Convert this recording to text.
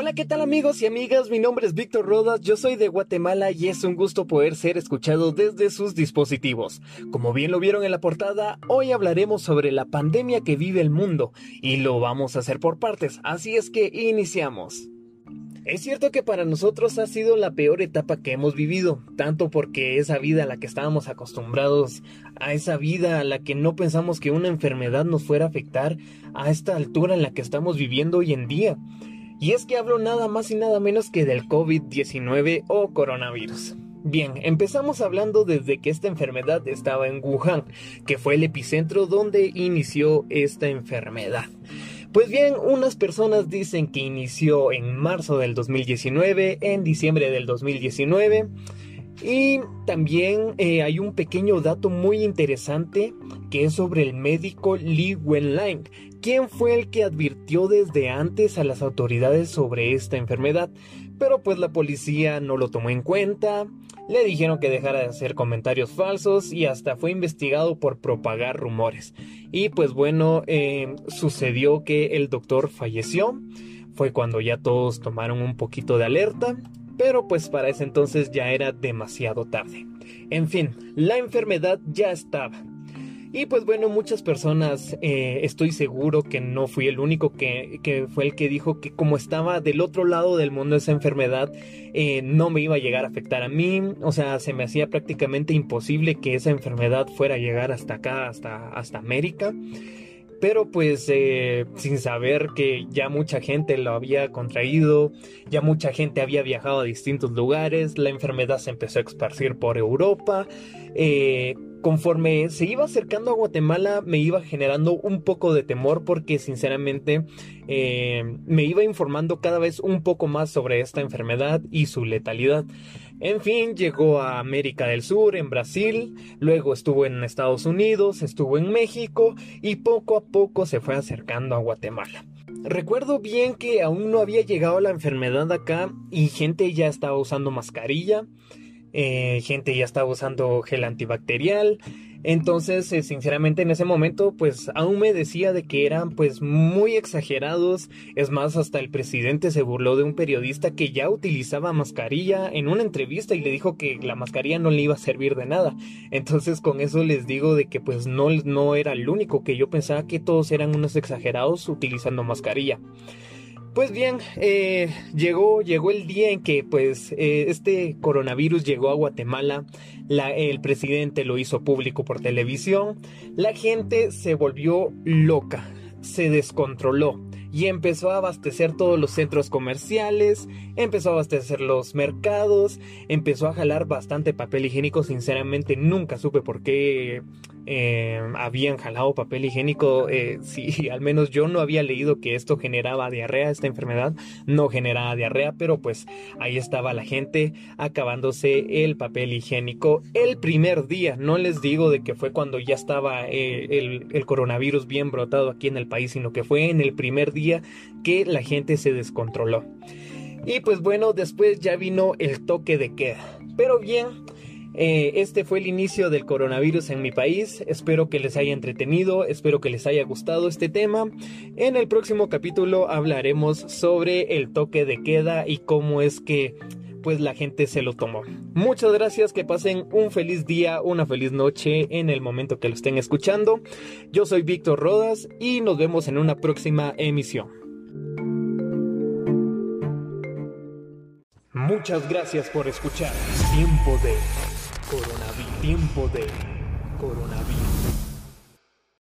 Hola, ¿qué tal amigos y amigas? Mi nombre es Víctor Rodas, yo soy de Guatemala y es un gusto poder ser escuchado desde sus dispositivos. Como bien lo vieron en la portada, hoy hablaremos sobre la pandemia que vive el mundo y lo vamos a hacer por partes, así es que iniciamos. Es cierto que para nosotros ha sido la peor etapa que hemos vivido, tanto porque esa vida a la que estábamos acostumbrados, a esa vida a la que no pensamos que una enfermedad nos fuera a afectar a esta altura en la que estamos viviendo hoy en día. Y es que hablo nada más y nada menos que del COVID-19 o coronavirus. Bien, empezamos hablando desde que esta enfermedad estaba en Wuhan, que fue el epicentro donde inició esta enfermedad. Pues bien, unas personas dicen que inició en marzo del 2019, en diciembre del 2019, y también eh, hay un pequeño dato muy interesante que es sobre el médico Li Wenliang, quien fue el que advirtió desde antes a las autoridades sobre esta enfermedad. Pero pues la policía no lo tomó en cuenta, le dijeron que dejara de hacer comentarios falsos y hasta fue investigado por propagar rumores. Y pues bueno, eh, sucedió que el doctor falleció. Fue cuando ya todos tomaron un poquito de alerta pero pues para ese entonces ya era demasiado tarde. En fin, la enfermedad ya estaba. Y pues bueno, muchas personas, eh, estoy seguro que no fui el único que, fue el que dijo que como estaba del otro lado del mundo esa enfermedad, eh, no me iba a llegar a afectar a mí. O sea, se me hacía prácticamente imposible que esa enfermedad fuera a llegar hasta acá, hasta, hasta América pero pues eh, sin saber que ya mucha gente lo había contraído, ya mucha gente había viajado a distintos lugares, la enfermedad se empezó a esparcir por Europa. Eh, conforme se iba acercando a Guatemala me iba generando un poco de temor porque sinceramente eh, me iba informando cada vez un poco más sobre esta enfermedad y su letalidad. En fin, llegó a América del Sur, en Brasil, luego estuvo en Estados Unidos, estuvo en México y poco a poco se fue acercando a Guatemala. Recuerdo bien que aún no había llegado la enfermedad acá y gente ya estaba usando mascarilla, eh, gente ya estaba usando gel antibacterial, entonces, eh, sinceramente, en ese momento, pues aún me decía de que eran pues muy exagerados. Es más, hasta el presidente se burló de un periodista que ya utilizaba mascarilla en una entrevista y le dijo que la mascarilla no le iba a servir de nada. Entonces, con eso les digo de que pues no, no era el único, que yo pensaba que todos eran unos exagerados utilizando mascarilla. Pues bien, eh, llegó, llegó el día en que pues eh, este coronavirus llegó a Guatemala, el presidente lo hizo público por televisión, la gente se volvió loca, se descontroló y empezó a abastecer todos los centros comerciales, empezó a abastecer los mercados, empezó a jalar bastante papel higiénico, sinceramente nunca supe por qué eh, habían jalado papel higiénico. Eh, si al menos yo no había leído que esto generaba diarrea, esta enfermedad no generaba diarrea, pero pues ahí estaba la gente acabándose el papel higiénico el primer día. No les digo de que fue cuando ya estaba eh, el, el coronavirus bien brotado aquí en el país, sino que fue en el primer día que la gente se descontroló. Y pues bueno, después ya vino el toque de queda. Pero bien, eh, este fue el inicio del coronavirus en mi país. Espero que les haya entretenido, espero que les haya gustado este tema. En el próximo capítulo hablaremos sobre el toque de queda y cómo es que pues la gente se lo tomó. Muchas gracias, que pasen un feliz día, una feliz noche en el momento que lo estén escuchando. Yo soy Víctor Rodas y nos vemos en una próxima emisión. Muchas gracias por escuchar Tiempo de Coronavirus. Tiempo de coronavirus.